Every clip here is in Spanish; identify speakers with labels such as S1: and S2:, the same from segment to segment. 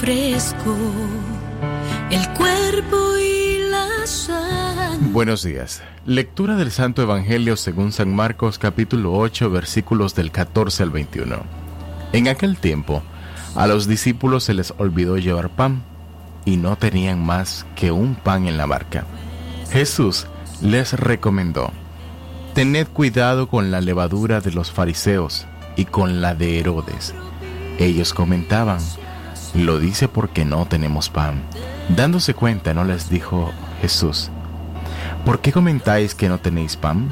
S1: fresco, el cuerpo y la sangre.
S2: Buenos días. Lectura del Santo Evangelio según San Marcos capítulo 8 versículos del 14 al 21. En aquel tiempo, a los discípulos se les olvidó llevar pan y no tenían más que un pan en la barca. Jesús les recomendó, Tened cuidado con la levadura de los fariseos y con la de Herodes. Ellos comentaban, lo dice porque no tenemos pan. Dándose cuenta, no les dijo Jesús, ¿por qué comentáis que no tenéis pan?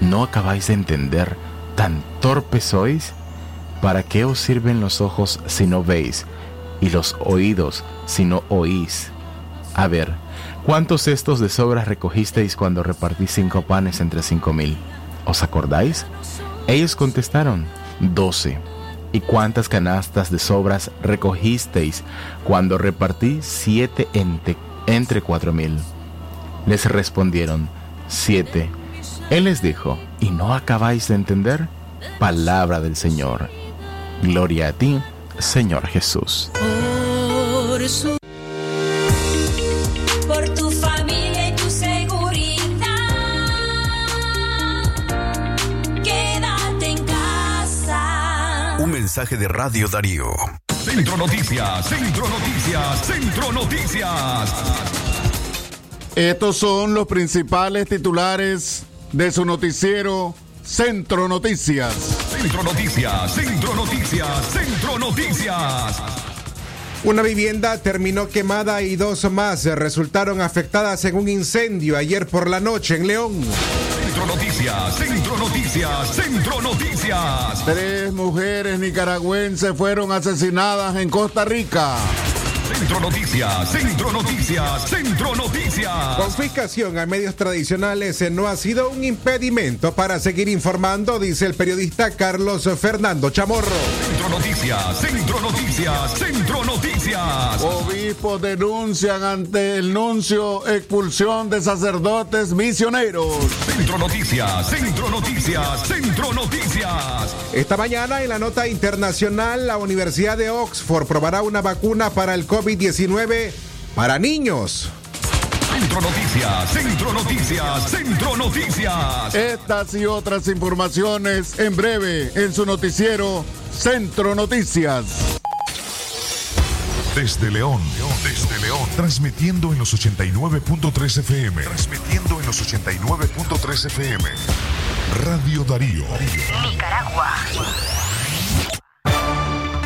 S2: ¿No acabáis de entender? ¿Tan torpes sois? ¿Para qué os sirven los ojos si no veis y los oídos si no oís? A ver, ¿cuántos cestos de sobras recogisteis cuando repartí cinco panes entre cinco mil? ¿Os acordáis? Ellos contestaron, doce. ¿Y cuántas canastas de sobras recogisteis cuando repartí siete entre, entre cuatro mil? Les respondieron, siete. Él les dijo, ¿y no acabáis de entender? Palabra del Señor. Gloria a ti, Señor Jesús.
S3: Mensaje de Radio Darío.
S4: Centro Noticias, Centro Noticias, Centro Noticias.
S5: Estos son los principales titulares de su noticiero Centro Noticias.
S4: Centro Noticias, Centro Noticias, Centro Noticias.
S6: Una vivienda terminó quemada y dos más resultaron afectadas en un incendio ayer por la noche en León.
S4: Centro Noticias, Centro Noticias, Centro Noticias.
S5: Tres mujeres nicaragüenses fueron asesinadas en Costa Rica.
S4: Centro Noticias, Centro Noticias, Centro Noticias.
S6: Confiscación a medios tradicionales eh, no ha sido un impedimento para seguir informando, dice el periodista Carlos Fernando Chamorro.
S4: Centro Noticias, Centro Noticias, Centro Noticias.
S5: Obispos denuncian ante el nuncio expulsión de sacerdotes misioneros.
S4: Centro Noticias, Centro Noticias, Centro Noticias.
S6: Esta mañana en la nota internacional, la Universidad de Oxford probará una vacuna para el COVID-19 para niños.
S4: Centro Noticias, Centro Noticias, Centro Noticias.
S5: Estas y otras informaciones en breve en su noticiero Centro Noticias.
S7: Desde León, desde León, transmitiendo en los 89.3 FM, transmitiendo en los 89.3 FM. Radio Darío.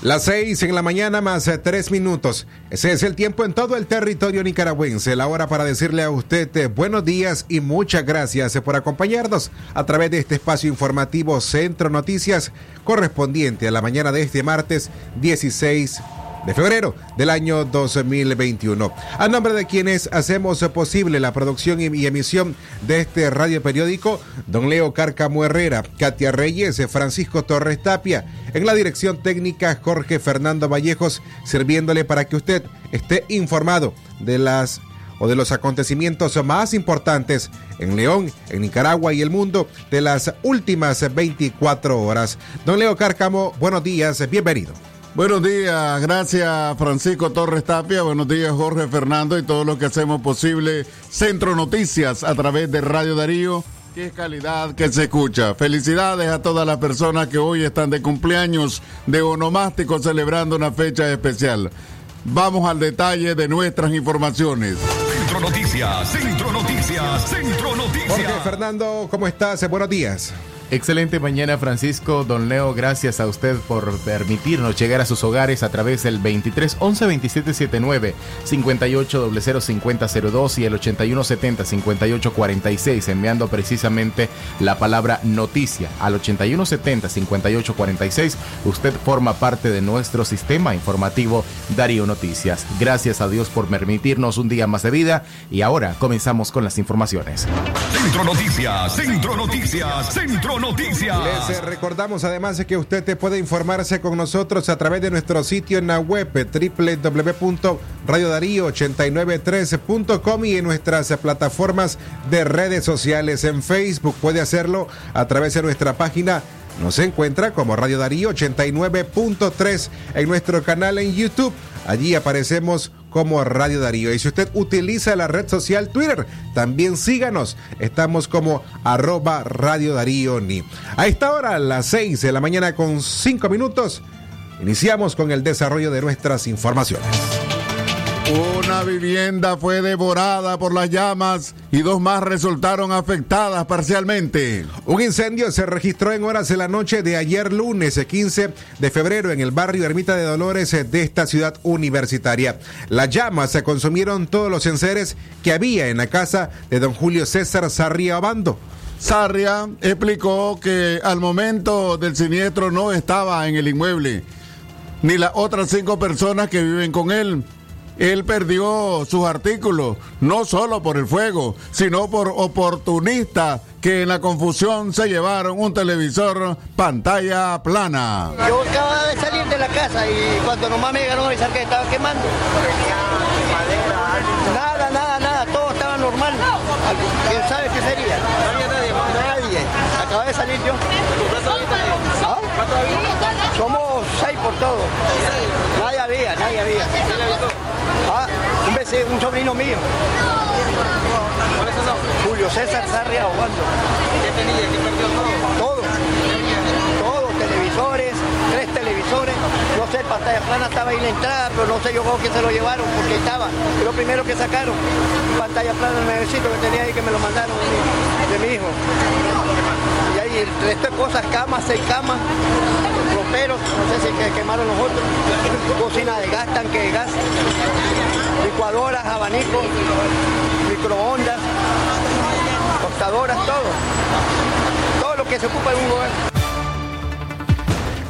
S6: Las seis en la mañana más eh, tres minutos. Ese es el tiempo en todo el territorio nicaragüense. La hora para decirle a usted eh, buenos días y muchas gracias eh, por acompañarnos a través de este espacio informativo Centro Noticias correspondiente a la mañana de este martes 16 de febrero del año 2021. A nombre de quienes hacemos posible la producción y emisión de este radio periódico, don Leo Cárcamo Herrera, Katia Reyes, Francisco Torres Tapia, en la dirección técnica Jorge Fernando Vallejos, sirviéndole para que usted esté informado de las o de los acontecimientos más importantes en León, en Nicaragua y el mundo de las últimas 24 horas. Don Leo Cárcamo, buenos días, bienvenido.
S5: Buenos días, gracias Francisco Torres Tapia, buenos días Jorge Fernando y todo lo que hacemos posible. Centro Noticias a través de Radio Darío. Qué calidad que se escucha. Felicidades a todas las personas que hoy están de cumpleaños de onomástico celebrando una fecha especial. Vamos al detalle de nuestras informaciones.
S4: Centro Noticias, Centro Noticias, Centro
S6: Jorge
S4: Noticias.
S6: Fernando, ¿cómo estás? Buenos días.
S2: Excelente mañana, Francisco. Don Leo, gracias a usted por permitirnos llegar a sus hogares a través del 23 11 27 79 58 00 50 02 y el 81 70 58 46, enviando precisamente la palabra noticia al 81 70 58 46. Usted forma parte de nuestro sistema informativo Darío Noticias. Gracias a Dios por permitirnos un día más de vida y ahora comenzamos con las informaciones.
S4: Centro Noticias, Centro Noticias, Centro Noticias.
S6: Les eh, recordamos además de que usted te puede informarse con nosotros a través de nuestro sitio en la web eh, www.radiodarío8913.com y en nuestras eh, plataformas de redes sociales en Facebook. Puede hacerlo a través de nuestra página nos encuentra como Radio Darío 89.3 en nuestro canal en YouTube. Allí aparecemos como Radio Darío. Y si usted utiliza la red social Twitter, también síganos. Estamos como arroba Radio Darío Ni. A esta hora, a las 6 de la mañana con 5 minutos, iniciamos con el desarrollo de nuestras informaciones.
S5: Una vivienda fue devorada por las llamas y dos más resultaron afectadas parcialmente.
S6: Un incendio se registró en horas de la noche de ayer lunes 15 de febrero en el barrio Ermita de Dolores de esta ciudad universitaria. Las llamas se consumieron todos los enseres que había en la casa de don Julio César Sarria Abando.
S5: Sarria explicó que al momento del siniestro no estaba en el inmueble, ni las otras cinco personas que viven con él. Él perdió sus artículos, no solo por el fuego, sino por oportunistas que en la confusión se llevaron un televisor pantalla plana.
S8: Yo acababa de salir de la casa y cuando nomás me llegaron a avisar que estaba quemando. Nada, nada, nada, todo estaba normal. ¿Quién sabe qué sería? Nadie. Acaba de salir yo. ¿Ah? Somos seis por todo. Ah, un vecino, un sobrino mío. Julio César Sarria Obando. ¿Qué tenía? ¿Qué perdió todo? Todo. Todo, televisores, tres televisores. No sé, pantalla plana estaba ahí en la entrada, pero no sé yo cómo que se lo llevaron, porque estaba. Lo primero que sacaron. Pantalla plana, el nuevecito que tenía ahí que me lo mandaron de mi hijo. Y cosas, camas, seis camas, roperos, no sé si que quemaron los otros. Cocina de gas, tanque de gas, licuadoras, abanicos, microondas, tostadoras, todo. Todo lo que se ocupa en un hogar.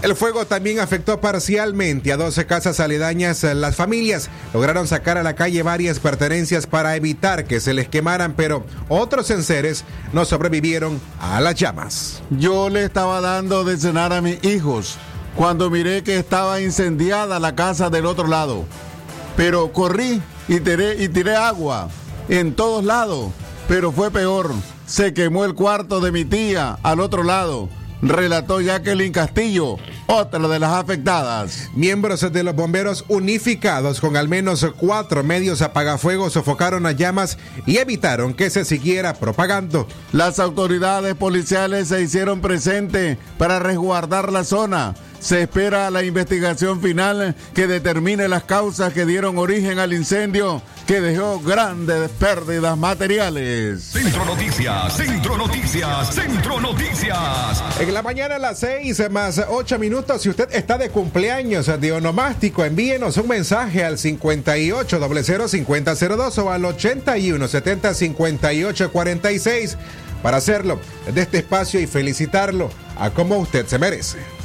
S6: El fuego también afectó parcialmente a 12 casas aledañas. Las familias lograron sacar a la calle varias pertenencias para evitar que se les quemaran, pero otros enseres no sobrevivieron a las llamas.
S5: Yo le estaba dando de cenar a mis hijos cuando miré que estaba incendiada la casa del otro lado. Pero corrí y tiré, y tiré agua en todos lados. Pero fue peor. Se quemó el cuarto de mi tía al otro lado. Relató Jacqueline Castillo, otra de las afectadas.
S6: Miembros de los bomberos unificados con al menos cuatro medios apagafuegos sofocaron las llamas y evitaron que se siguiera propagando.
S5: Las autoridades policiales se hicieron presentes para resguardar la zona. Se espera la investigación final que determine las causas que dieron origen al incendio que dejó grandes pérdidas materiales.
S4: Centro Noticias, Centro Noticias, Centro Noticias.
S6: En la mañana a las 6 más 8 minutos, si usted está de cumpleaños de onomástico, envíenos un mensaje al 58005002 o al 81705846 para hacerlo de este espacio y felicitarlo a como usted se merece.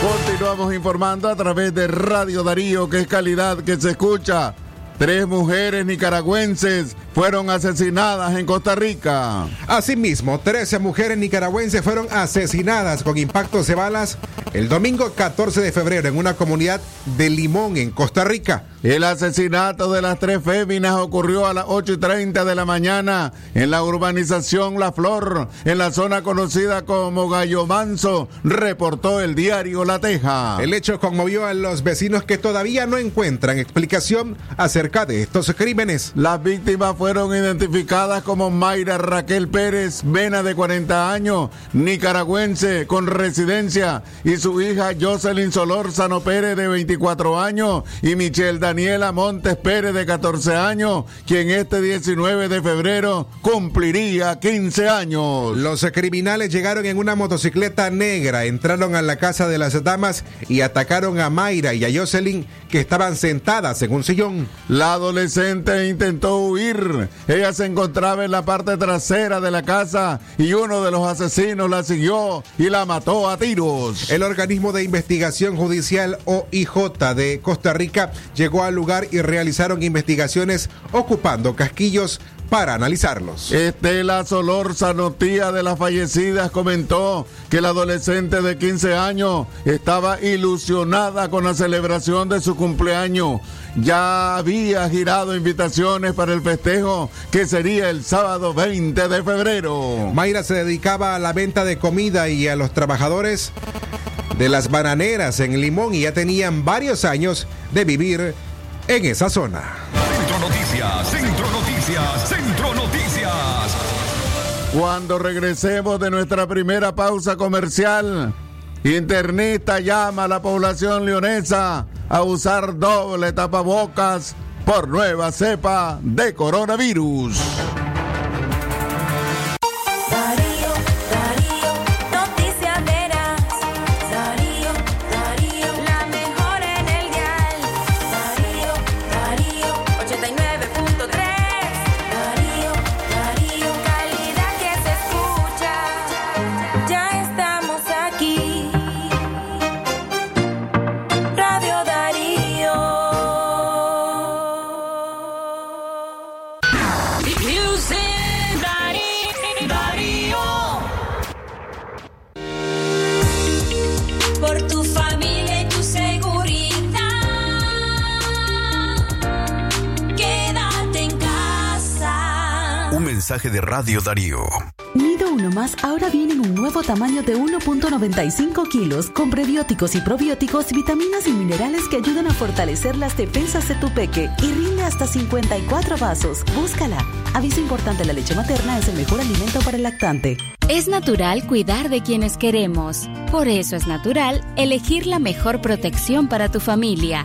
S5: Continuamos informando a través de Radio Darío, que es calidad que se escucha. Tres mujeres nicaragüenses fueron asesinadas en Costa Rica.
S6: Asimismo, 13 mujeres nicaragüenses fueron asesinadas con impactos de balas el domingo 14 de febrero en una comunidad de Limón, en Costa Rica.
S5: El asesinato de las tres féminas ocurrió a las 8 y 30 de la mañana en la urbanización La Flor, en la zona conocida como Gallo Manso, reportó el diario La Teja.
S6: El hecho conmovió a los vecinos que todavía no encuentran explicación acerca de estos crímenes.
S5: Las víctimas fueron identificadas como Mayra Raquel Pérez, Vena de 40 años, nicaragüense con residencia, y su hija Jocelyn Solórzano Pérez de 24 años y Michelle Daniela Montes Pérez, de 14 años, quien este 19 de febrero cumpliría 15 años.
S6: Los criminales llegaron en una motocicleta negra, entraron a la casa de las damas y atacaron a Mayra y a Jocelyn, que estaban sentadas en un sillón.
S5: La adolescente intentó huir. Ella se encontraba en la parte trasera de la casa y uno de los asesinos la siguió y la mató a tiros.
S6: El organismo de investigación judicial OIJ de Costa Rica llegó al lugar y realizaron investigaciones ocupando casquillos para analizarlos.
S5: Estela Solórzano, tía de las fallecidas, comentó que la adolescente de 15 años estaba ilusionada con la celebración de su cumpleaños. Ya había girado invitaciones para el festejo que sería el sábado 20 de febrero.
S6: Mayra se dedicaba a la venta de comida y a los trabajadores de las bananeras en Limón y ya tenían varios años de vivir en esa zona.
S5: Cuando regresemos de nuestra primera pausa comercial, internista llama a la población leonesa a usar doble tapabocas por nueva cepa de coronavirus.
S3: Mensaje de Radio Darío.
S9: Nido Uno Más ahora viene en un nuevo tamaño de 1.95 kilos con prebióticos y probióticos, vitaminas y minerales que ayudan a fortalecer las defensas de tu peque y rinde hasta 54 vasos. Búscala. Aviso importante, la leche materna es el mejor alimento para el lactante.
S10: Es natural cuidar de quienes queremos. Por eso es natural elegir la mejor protección para tu familia.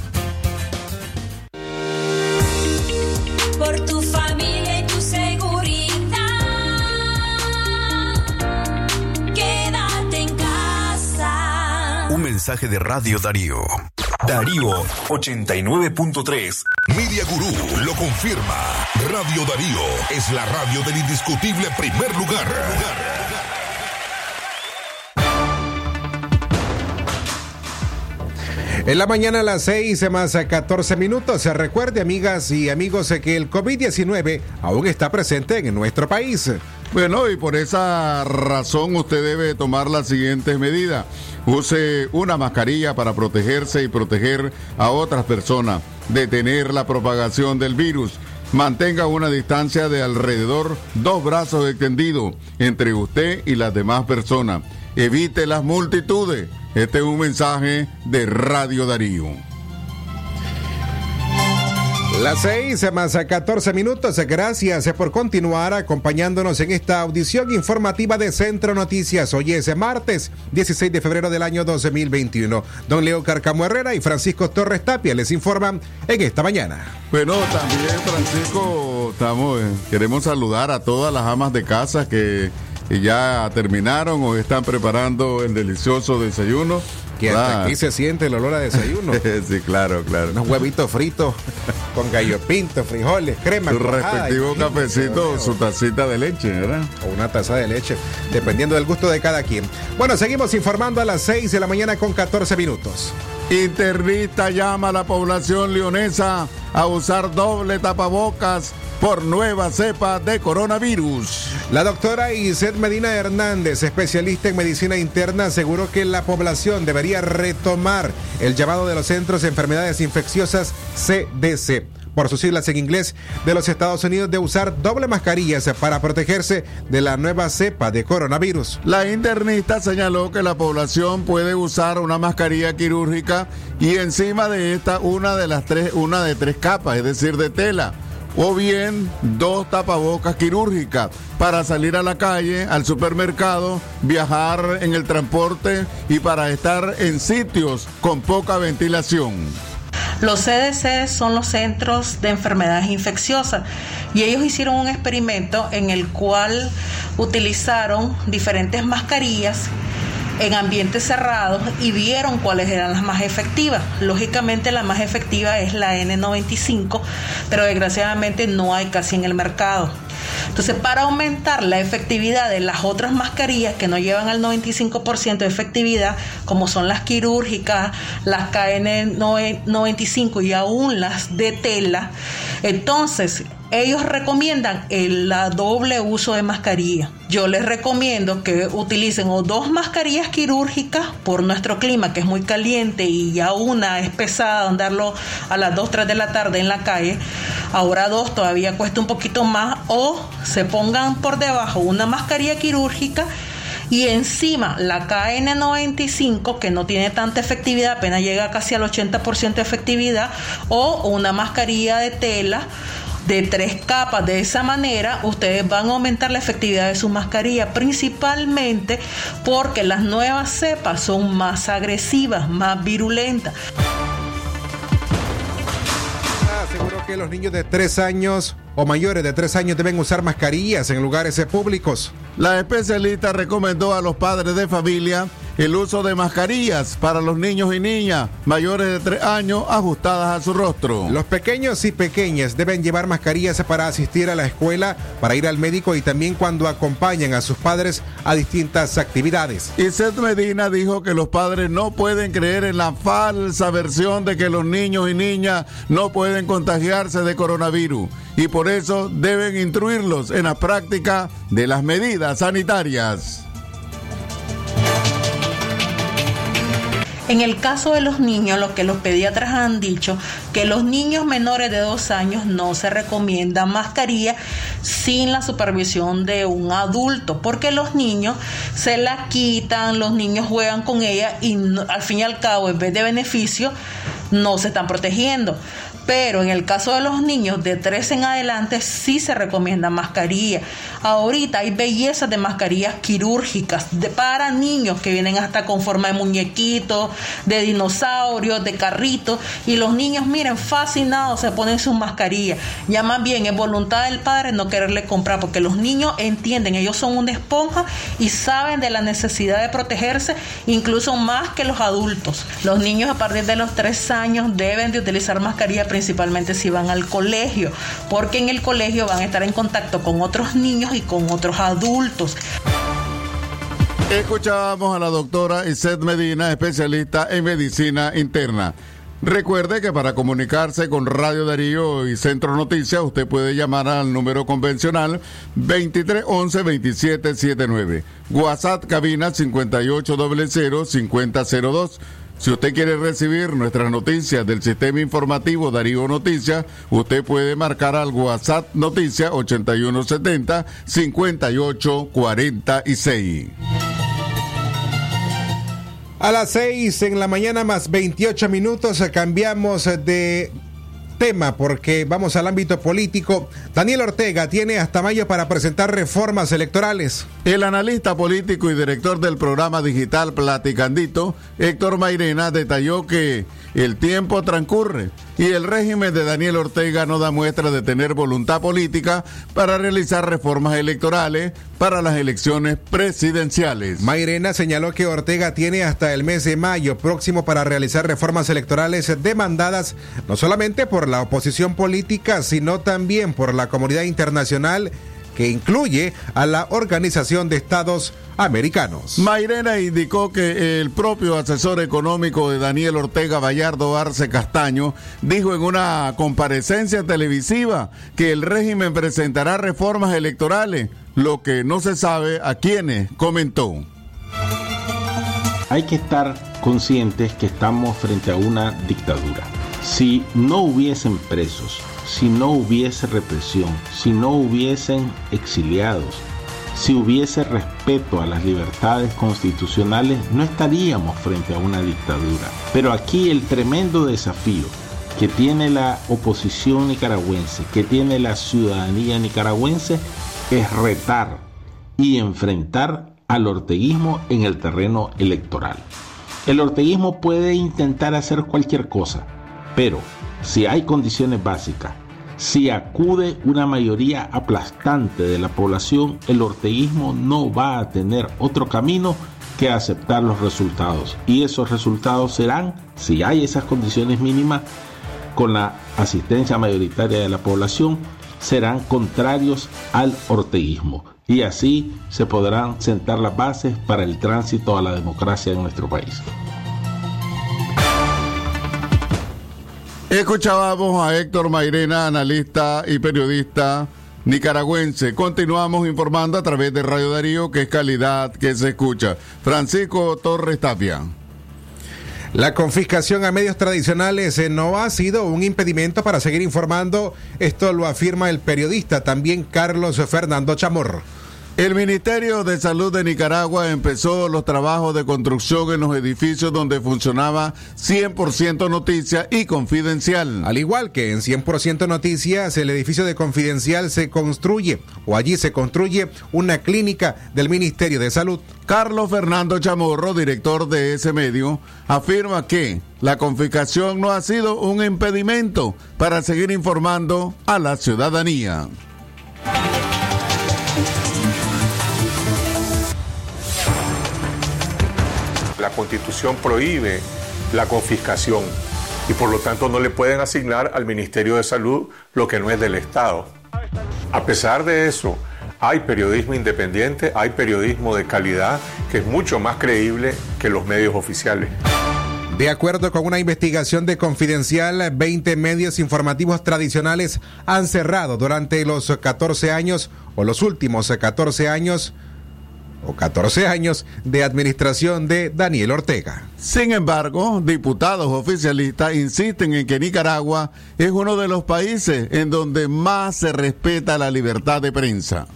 S3: Mensaje de Radio Darío. Darío 89.3.
S7: Media Gurú lo confirma. Radio Darío es la radio del indiscutible primer lugar.
S6: En la mañana a las 6 más a 14 minutos. Se recuerde, amigas y amigos, que el COVID-19 aún está presente en nuestro país.
S5: Bueno, y por esa razón usted debe tomar las siguientes medidas. Use una mascarilla para protegerse y proteger a otras personas, detener la propagación del virus. Mantenga una distancia de alrededor dos brazos extendidos entre usted y las demás personas. Evite las multitudes. Este es un mensaje de Radio Darío.
S6: Las 6 más a 14 minutos. Gracias por continuar acompañándonos en esta audición informativa de Centro Noticias. Hoy es martes 16 de febrero del año 2021. Don Leo Carcamo Herrera y Francisco Torres Tapia les informan en esta mañana.
S5: Bueno, también Francisco, estamos, eh, queremos saludar a todas las amas de casa que ya terminaron o están preparando el delicioso desayuno.
S6: Que hasta
S5: Ah.
S6: aquí se siente el olor a desayuno.
S5: sí, claro, claro.
S6: Unos huevitos fritos con gallo pinto, frijoles, crema.
S5: Su respectivo cafecito, su tacita de leche, ¿verdad?
S6: o una taza de leche, dependiendo del gusto de cada quien. Bueno, seguimos informando a las 6 de la mañana con 14 minutos.
S5: Internista llama a la población leonesa a usar doble tapabocas por nueva cepa de coronavirus.
S6: La doctora Iset Medina Hernández, especialista en medicina interna, aseguró que la población debería retomar el llamado de los Centros de Enfermedades Infecciosas CDC, por sus siglas en inglés, de los Estados Unidos de usar doble mascarillas para protegerse de la nueva cepa de coronavirus.
S5: La internista señaló que la población puede usar una mascarilla quirúrgica y encima de esta una de las tres, una de tres capas, es decir, de tela. O bien dos tapabocas quirúrgicas para salir a la calle, al supermercado, viajar en el transporte y para estar en sitios con poca ventilación.
S11: Los CDC son los centros de enfermedades infecciosas y ellos hicieron un experimento en el cual utilizaron diferentes mascarillas en ambientes cerrados y vieron cuáles eran las más efectivas. Lógicamente la más efectiva es la N95, pero desgraciadamente no hay casi en el mercado. Entonces, para aumentar la efectividad de las otras mascarillas que no llevan al 95% de efectividad, como son las quirúrgicas, las KN95 y aún las de tela, entonces ellos recomiendan el la doble uso de mascarilla. Yo les recomiendo que utilicen o dos mascarillas quirúrgicas por nuestro clima que es muy caliente y ya una es pesada andarlo a las 2, 3 de la tarde en la calle. Ahora dos todavía cuesta un poquito más o se pongan por debajo una mascarilla quirúrgica y encima la KN95 que no tiene tanta efectividad, apenas llega casi al 80% de efectividad o una mascarilla de tela de tres capas. De esa manera, ustedes van a aumentar la efectividad de su mascarilla, principalmente porque las nuevas cepas son más agresivas, más virulentas.
S6: Aseguró que los niños de 3 años o mayores de 3 años deben usar mascarillas en lugares públicos.
S5: La especialista recomendó a los padres de familia el uso de mascarillas para los niños y niñas mayores de 3 años ajustadas a su rostro.
S6: Los pequeños y pequeñas deben llevar mascarillas para asistir a la escuela, para ir al médico y también cuando acompañan a sus padres a distintas actividades.
S5: Y Seth Medina dijo que los padres no pueden creer en la falsa versión de que los niños y niñas no pueden contagiarse de coronavirus y por eso deben instruirlos en la práctica de las medidas sanitarias.
S11: En el caso de los niños, lo que los pediatras han dicho, que los niños menores de dos años no se recomienda mascarilla sin la supervisión de un adulto, porque los niños se la quitan, los niños juegan con ella y al fin y al cabo, en vez de beneficio, no se están protegiendo. Pero en el caso de los niños de 3 en adelante sí se recomienda mascarilla. Ahorita hay bellezas de mascarillas quirúrgicas para niños que vienen hasta con forma de muñequitos, de dinosaurios, de carritos. Y los niños, miren, fascinados se ponen sus mascarillas. Ya más bien es voluntad del padre no quererle comprar porque los niños entienden, ellos son una esponja y saben de la necesidad de protegerse incluso más que los adultos. Los niños a partir de los 3 años deben de utilizar mascarilla principalmente si van al colegio, porque en el colegio van a estar en contacto con otros niños y con otros adultos.
S5: Escuchábamos a la doctora Iset Medina, especialista en medicina interna. Recuerde que para comunicarse con Radio Darío y Centro Noticias, usted puede llamar al número convencional 2311-2779. WhatsApp cabina 5800-5002. Si usted quiere recibir nuestras noticias del sistema informativo Darío Noticias, usted puede marcar al WhatsApp Noticias 8170-5846.
S6: A las 6 en la mañana más 28 minutos eh, cambiamos eh, de tema porque vamos al ámbito político. Daniel Ortega tiene hasta mayo para presentar reformas electorales.
S5: El analista político y director del programa digital Platicandito, Héctor Mairena, detalló que el tiempo transcurre y el régimen de Daniel Ortega no da muestra de tener voluntad política para realizar reformas electorales para las elecciones presidenciales.
S6: Mairena señaló que Ortega tiene hasta el mes de mayo próximo para realizar reformas electorales demandadas no solamente por la oposición política, sino también por la comunidad internacional que incluye a la Organización de Estados Americanos.
S5: Mairena indicó que el propio asesor económico de Daniel Ortega Vallardo Arce Castaño dijo en una comparecencia televisiva que el régimen presentará reformas electorales, lo que no se sabe a quiénes, comentó.
S12: Hay que estar conscientes que estamos frente a una dictadura. Si no hubiesen presos, si no hubiese represión, si no hubiesen exiliados, si hubiese respeto a las libertades constitucionales, no estaríamos frente a una dictadura. Pero aquí el tremendo desafío que tiene la oposición nicaragüense, que tiene la ciudadanía nicaragüense, es retar y enfrentar al orteguismo en el terreno electoral. El orteguismo puede intentar hacer cualquier cosa, pero si hay condiciones básicas, si acude una mayoría aplastante de la población, el orteguismo no va a tener otro camino que aceptar los resultados. Y esos resultados serán, si hay esas condiciones mínimas, con la asistencia mayoritaria de la población, serán contrarios al orteguismo. Y así se podrán sentar las bases para el tránsito a la democracia en nuestro país.
S5: Escuchábamos a Héctor Mairena, analista y periodista nicaragüense. Continuamos informando a través de Radio Darío, que es calidad que se escucha. Francisco Torres Tapia.
S6: La confiscación a medios tradicionales eh, no ha sido un impedimento para seguir informando. Esto lo afirma el periodista también Carlos Fernando Chamorro.
S5: El Ministerio de Salud de Nicaragua empezó los trabajos de construcción en los edificios donde funcionaba 100% noticia y confidencial.
S6: Al igual que en 100% noticias, el edificio de confidencial se construye o allí se construye una clínica del Ministerio de Salud.
S5: Carlos Fernando Chamorro, director de ese medio, afirma que la confiscación no ha sido un impedimento para seguir informando a la ciudadanía.
S13: La constitución prohíbe la confiscación y por lo tanto no le pueden asignar al Ministerio de Salud lo que no es del Estado. A pesar de eso, hay periodismo independiente, hay periodismo de calidad que es mucho más creíble que los medios oficiales.
S6: De acuerdo con una investigación de Confidencial, 20 medios informativos tradicionales han cerrado durante los 14 años o los últimos 14 años o 14 años de administración de Daniel Ortega.
S5: Sin embargo, diputados oficialistas insisten en que Nicaragua es uno de los países en donde más se respeta la libertad de prensa.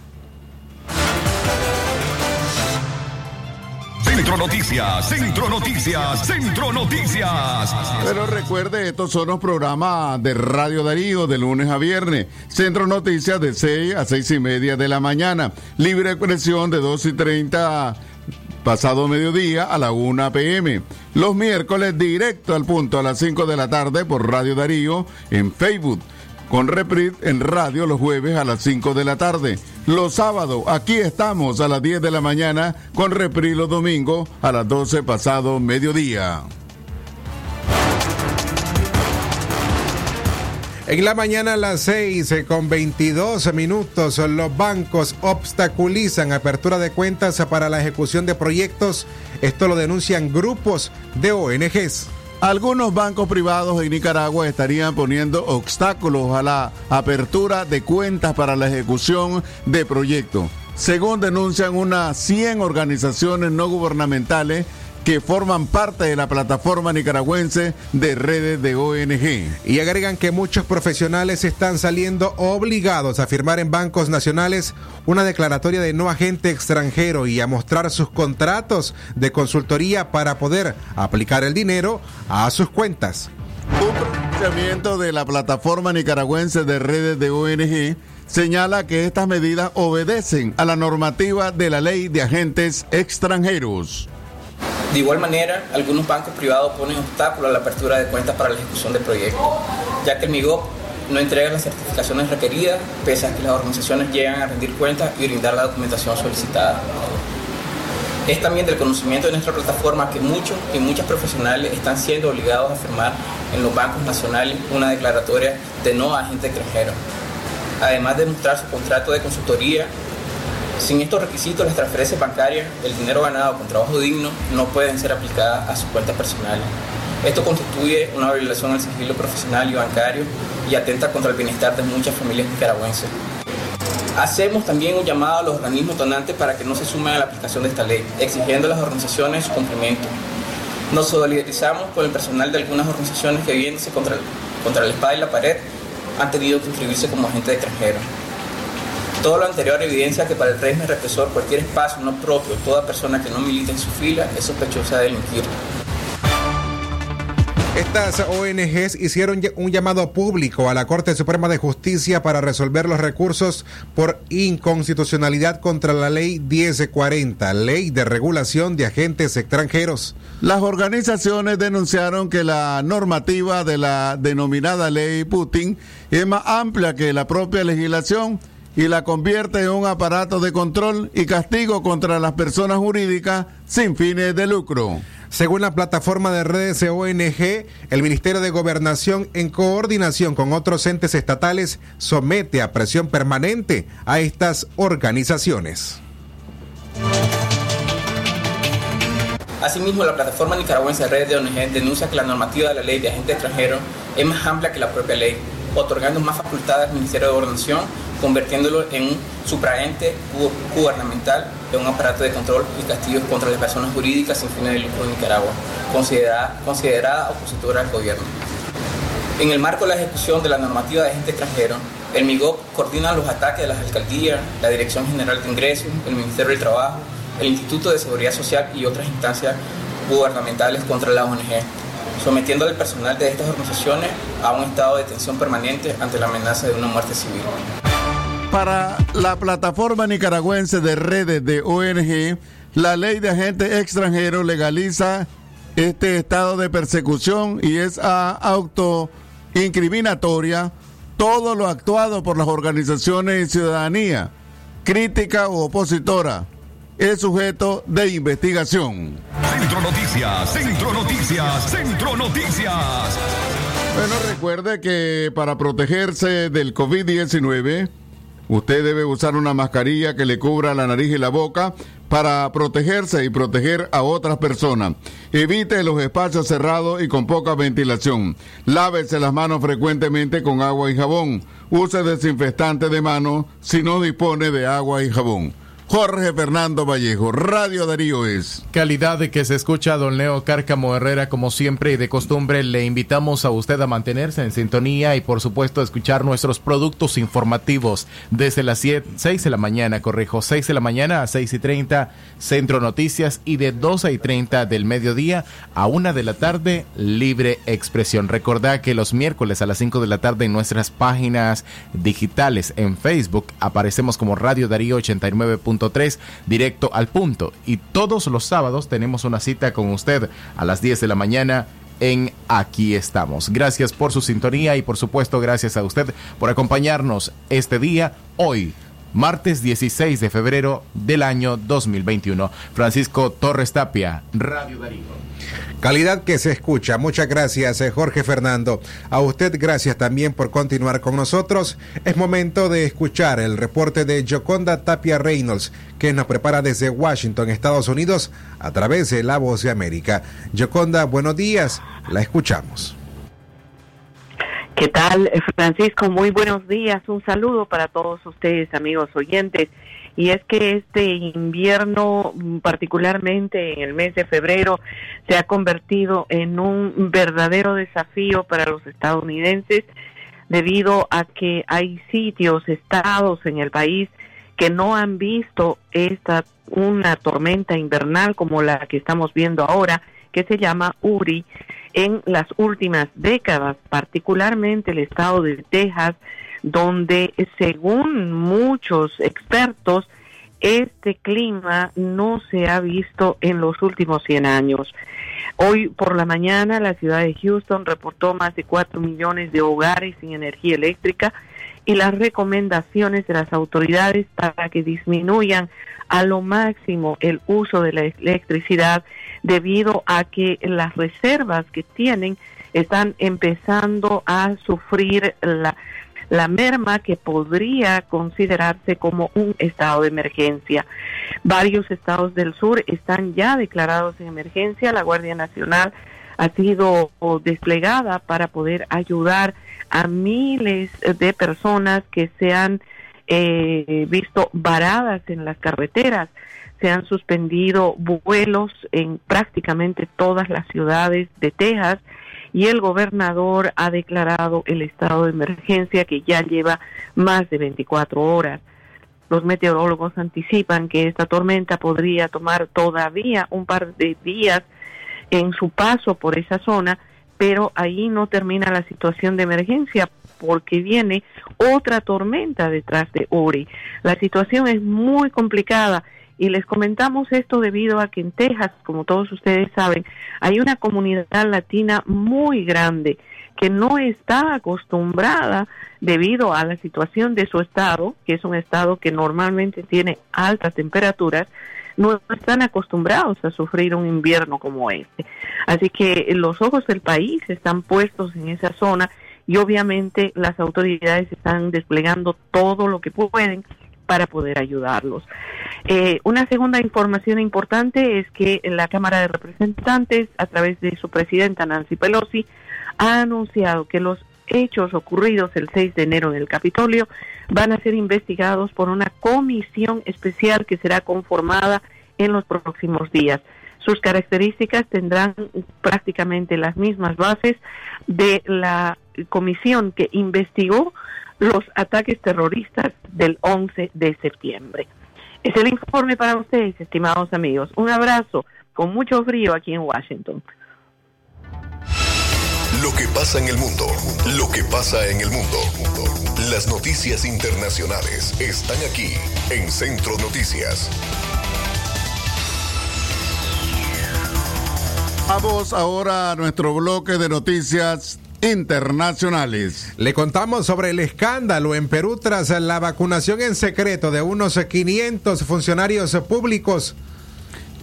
S4: Centro Noticias, Centro Noticias, Centro Noticias.
S5: Pero recuerde, estos son los programas de Radio Darío de lunes a viernes. Centro Noticias de 6 a 6 y media de la mañana. Libre expresión de 2 y 30 pasado mediodía a la 1 pm. Los miércoles directo al punto a las 5 de la tarde por Radio Darío en Facebook. Con reprise en radio los jueves a las 5 de la tarde. Los sábados aquí estamos a las 10 de la mañana con reprise los domingos a las 12 pasado mediodía.
S6: En la mañana a las 6 eh, con 22 minutos los bancos obstaculizan apertura de cuentas para la ejecución de proyectos. Esto lo denuncian grupos de ONGs.
S5: Algunos bancos privados en Nicaragua estarían poniendo obstáculos a la apertura de cuentas para la ejecución de proyectos. Según denuncian unas 100 organizaciones no gubernamentales que forman parte de la plataforma nicaragüense de redes de ONG.
S6: Y agregan que muchos profesionales están saliendo obligados a firmar en bancos nacionales una declaratoria de no agente extranjero y a mostrar sus contratos de consultoría para poder aplicar el dinero a sus cuentas.
S5: Un pronunciamiento de la plataforma nicaragüense de redes de ONG señala que estas medidas obedecen a la normativa de la ley de agentes extranjeros.
S14: De igual manera, algunos bancos privados ponen obstáculos a la apertura de cuentas para la ejecución de proyectos, ya que el MIGOP no entrega las certificaciones requeridas, pese a que las organizaciones llegan a rendir cuentas y brindar la documentación solicitada. Es también del conocimiento de nuestra plataforma que muchos y muchas profesionales están siendo obligados a firmar en los bancos nacionales una declaratoria de no agente extranjero. Además de mostrar su contrato de consultoría, sin estos requisitos las transferencias bancarias, el dinero ganado con trabajo digno, no pueden ser aplicadas a sus cuentas personales. Esto constituye una violación al sigilo profesional y bancario y atenta contra el bienestar de muchas familias nicaragüenses. Hacemos también un llamado a los organismos donantes para que no se sumen a la aplicación de esta ley, exigiendo a las organizaciones su cumplimiento. Nos solidarizamos con el personal de algunas organizaciones que viéndose contra, contra la espada y la pared han tenido que inscribirse como agentes extranjeros. Todo lo anterior evidencia que para el régimen represor cualquier espacio no propio, toda persona que no milita en su fila es sospechosa de delinquir.
S6: Estas ONGs hicieron un llamado público a la Corte Suprema de Justicia para resolver los recursos por inconstitucionalidad contra la Ley 1040, Ley de Regulación de Agentes Extranjeros.
S5: Las organizaciones denunciaron que la normativa de la denominada Ley Putin es más amplia que la propia legislación y la convierte en un aparato de control y castigo contra las personas jurídicas sin fines de lucro.
S6: Según la plataforma de redes ONG, el Ministerio de Gobernación, en coordinación con otros entes estatales, somete a presión permanente a estas organizaciones.
S14: Asimismo, la plataforma nicaragüense de redes de ONG denuncia que la normativa de la ley de agente extranjero es más amplia que la propia ley, otorgando más facultades al Ministerio de Gobernación convirtiéndolo en un supraente gubernamental de un aparato de control y castigos contra las personas jurídicas sin fines de lucro en Nicaragua, considerada, considerada opositora al gobierno. En el marco de la ejecución de la normativa de agente extranjero, el MIGOP coordina los ataques de las alcaldías, la Dirección General de Ingresos, el Ministerio del Trabajo, el Instituto de Seguridad Social y otras instancias gubernamentales contra la ONG, sometiendo al personal de estas organizaciones a un estado de tensión permanente ante la amenaza de una muerte civil.
S5: Para la plataforma nicaragüense de redes de ONG, la ley de agentes extranjeros legaliza este estado de persecución y es autoincriminatoria todo lo actuado por las organizaciones y ciudadanía, crítica u opositora, es sujeto de investigación.
S4: Centro Noticias, Centro Noticias, Centro Noticias.
S5: Bueno, recuerde que para protegerse del COVID-19, Usted debe usar una mascarilla que le cubra la nariz y la boca para protegerse y proteger a otras personas. Evite los espacios cerrados y con poca ventilación. Lávese las manos frecuentemente con agua y jabón. Use desinfectante de mano si no dispone de agua y jabón. Jorge Fernando Vallejo, Radio Darío es.
S2: Calidad que se escucha don Leo Cárcamo Herrera como siempre y de costumbre le invitamos a usted a mantenerse en sintonía y por supuesto a escuchar nuestros productos informativos desde las 6 de la mañana, corrijo, 6 de la mañana a 6 y 30 Centro Noticias y de 12 y 30 del mediodía a 1 de la tarde Libre Expresión. Recordad que los miércoles a las 5 de la tarde en nuestras páginas digitales en Facebook aparecemos como Radio Darío 89 3 directo al punto. Y todos los sábados tenemos una cita con usted a las 10 de la mañana en Aquí estamos. Gracias por su sintonía y por supuesto gracias a usted por acompañarnos este día, hoy, martes 16 de febrero del año 2021. Francisco Torres Tapia, Radio Darío.
S6: Calidad que se escucha. Muchas gracias, eh, Jorge Fernando. A usted gracias también por continuar con nosotros. Es momento de escuchar el reporte de Joconda Tapia Reynolds, que nos prepara desde Washington, Estados Unidos, a través de La Voz de América. Joconda, buenos días. La escuchamos.
S15: ¿Qué tal, Francisco? Muy buenos días. Un saludo para todos ustedes, amigos oyentes y es que este invierno, particularmente en el mes de febrero, se ha convertido en un verdadero desafío para los estadounidenses debido a que hay sitios, estados en el país que no han visto esta una tormenta invernal como la que estamos viendo ahora, que se llama Uri, en las últimas décadas, particularmente el estado de Texas, donde según muchos expertos, este clima no se ha visto en los últimos 100 años. Hoy por la mañana la ciudad de Houston reportó más de 4 millones de hogares sin energía eléctrica y las recomendaciones de las autoridades para que disminuyan a lo máximo el uso de la electricidad debido a que las reservas que tienen están empezando a sufrir la, la merma que podría considerarse como un estado de emergencia. Varios estados del sur están ya declarados en emergencia. La Guardia Nacional ha sido desplegada para poder ayudar a miles de personas que se han eh, visto varadas en las carreteras. Se han suspendido vuelos en prácticamente todas las ciudades de Texas y el gobernador ha declarado el estado de emergencia que ya lleva más de 24 horas. Los meteorólogos anticipan que esta tormenta podría tomar todavía un par de días en su paso por esa zona, pero ahí no termina la situación de emergencia porque viene otra tormenta detrás de Ori. La situación es muy complicada y les comentamos esto debido a que en Texas, como todos ustedes saben, hay una comunidad latina muy grande que no está acostumbrada debido a la situación de su estado, que es un estado que normalmente tiene altas temperaturas, no están acostumbrados a sufrir un invierno como este. Así que los ojos del país están puestos en esa zona y obviamente las autoridades están desplegando todo lo que pueden para poder ayudarlos. Eh, una segunda información importante es que la Cámara de Representantes, a través de su presidenta Nancy Pelosi, ha anunciado que los hechos ocurridos el 6 de enero en el Capitolio van a ser investigados por una comisión especial que será conformada en los próximos días. Sus características tendrán prácticamente las mismas bases de la comisión que investigó los ataques terroristas del 11 de septiembre. Es el informe para ustedes, estimados amigos. Un abrazo con mucho frío aquí en Washington.
S3: Lo que pasa en el mundo, lo que pasa en el mundo. Las noticias internacionales están aquí en Centro Noticias.
S5: Vamos ahora a nuestro bloque de noticias internacionales.
S6: Le contamos sobre el escándalo en Perú tras la vacunación en secreto de unos 500 funcionarios públicos.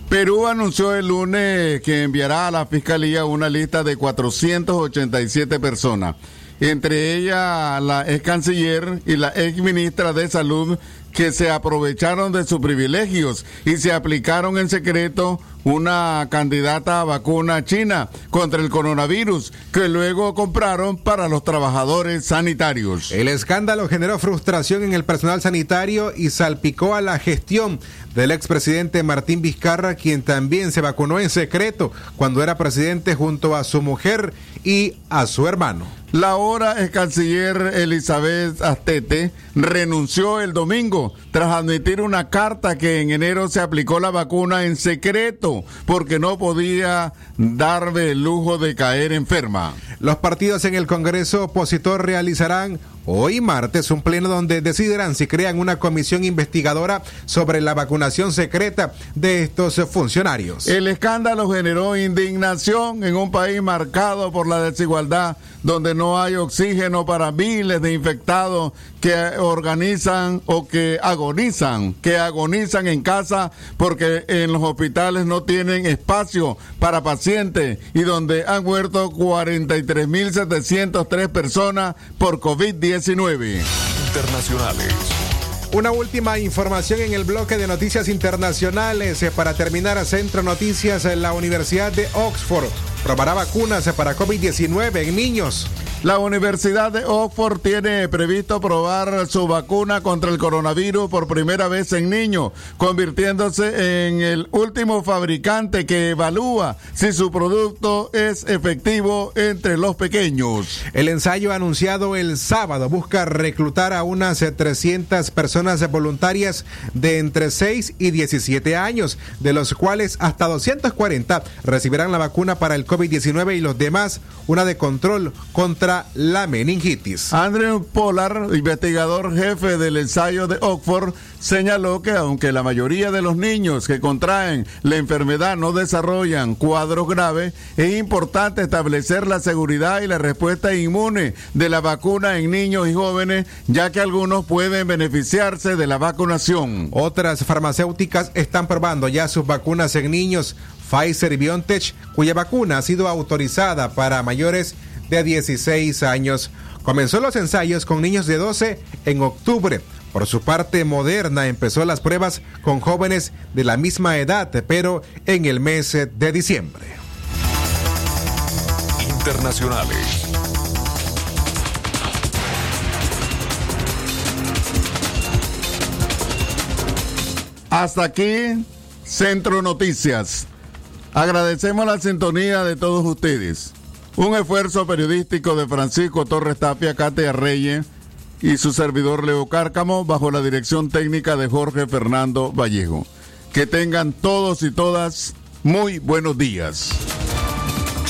S5: Perú anunció el lunes que enviará a la Fiscalía una lista de 487 personas, entre ellas la ex canciller y la ex ministra de Salud que se aprovecharon de sus privilegios y se aplicaron en secreto una candidata a vacuna china contra el coronavirus que luego compraron para los trabajadores sanitarios.
S6: El escándalo generó frustración en el personal sanitario y salpicó a la gestión del expresidente Martín Vizcarra, quien también se vacunó en secreto cuando era presidente junto a su mujer y a su hermano.
S5: La ahora ex canciller Elizabeth Astete renunció el domingo tras admitir una carta que en enero se aplicó la vacuna en secreto porque no podía darle el lujo de caer enferma.
S6: Los partidos en el Congreso opositor realizarán hoy martes un pleno donde decidirán si crean una comisión investigadora sobre la vacunación secreta de estos funcionarios.
S5: El escándalo generó indignación en un país marcado por la desigualdad, donde no hay oxígeno para miles de infectados que organizan o que agonizan, que agonizan en casa porque en los hospitales no tienen espacio para pacientes y donde han muerto 43.703 personas por COVID-19.
S3: Internacionales.
S6: Una última información en el bloque de noticias internacionales. Eh, Para terminar, a Centro Noticias, en la Universidad de Oxford probará vacunas para COVID-19 en niños.
S5: La Universidad de Oxford tiene previsto probar su vacuna contra el coronavirus por primera vez en niños, convirtiéndose en el último fabricante que evalúa si su producto es efectivo entre los pequeños.
S6: El ensayo anunciado el sábado busca reclutar a unas eh, 300 personas voluntarias de entre 6 y 17 años, de los cuales hasta 240 recibirán la vacuna para el COVID-19 y los demás una de control contra la meningitis.
S5: Andrew Pollard, investigador jefe del ensayo de Oxford, señaló que aunque la mayoría de los niños que contraen la enfermedad no desarrollan cuadros graves, es importante establecer la seguridad y la respuesta inmune de la vacuna en niños y jóvenes, ya que algunos pueden beneficiarse de la vacunación.
S6: Otras farmacéuticas están probando ya sus vacunas en niños. Pfizer y BioNTech, cuya vacuna ha sido autorizada para mayores de 16 años. Comenzó los ensayos con niños de 12 en octubre. Por su parte, Moderna empezó las pruebas con jóvenes de la misma edad, pero en el mes de diciembre.
S3: Internacionales.
S5: Hasta aquí, Centro Noticias. Agradecemos la sintonía de todos ustedes. Un esfuerzo periodístico de Francisco Torres Tapia, Katia Reyes y su servidor Leo Cárcamo bajo la dirección técnica de Jorge Fernando Vallejo. Que tengan todos y todas muy buenos días.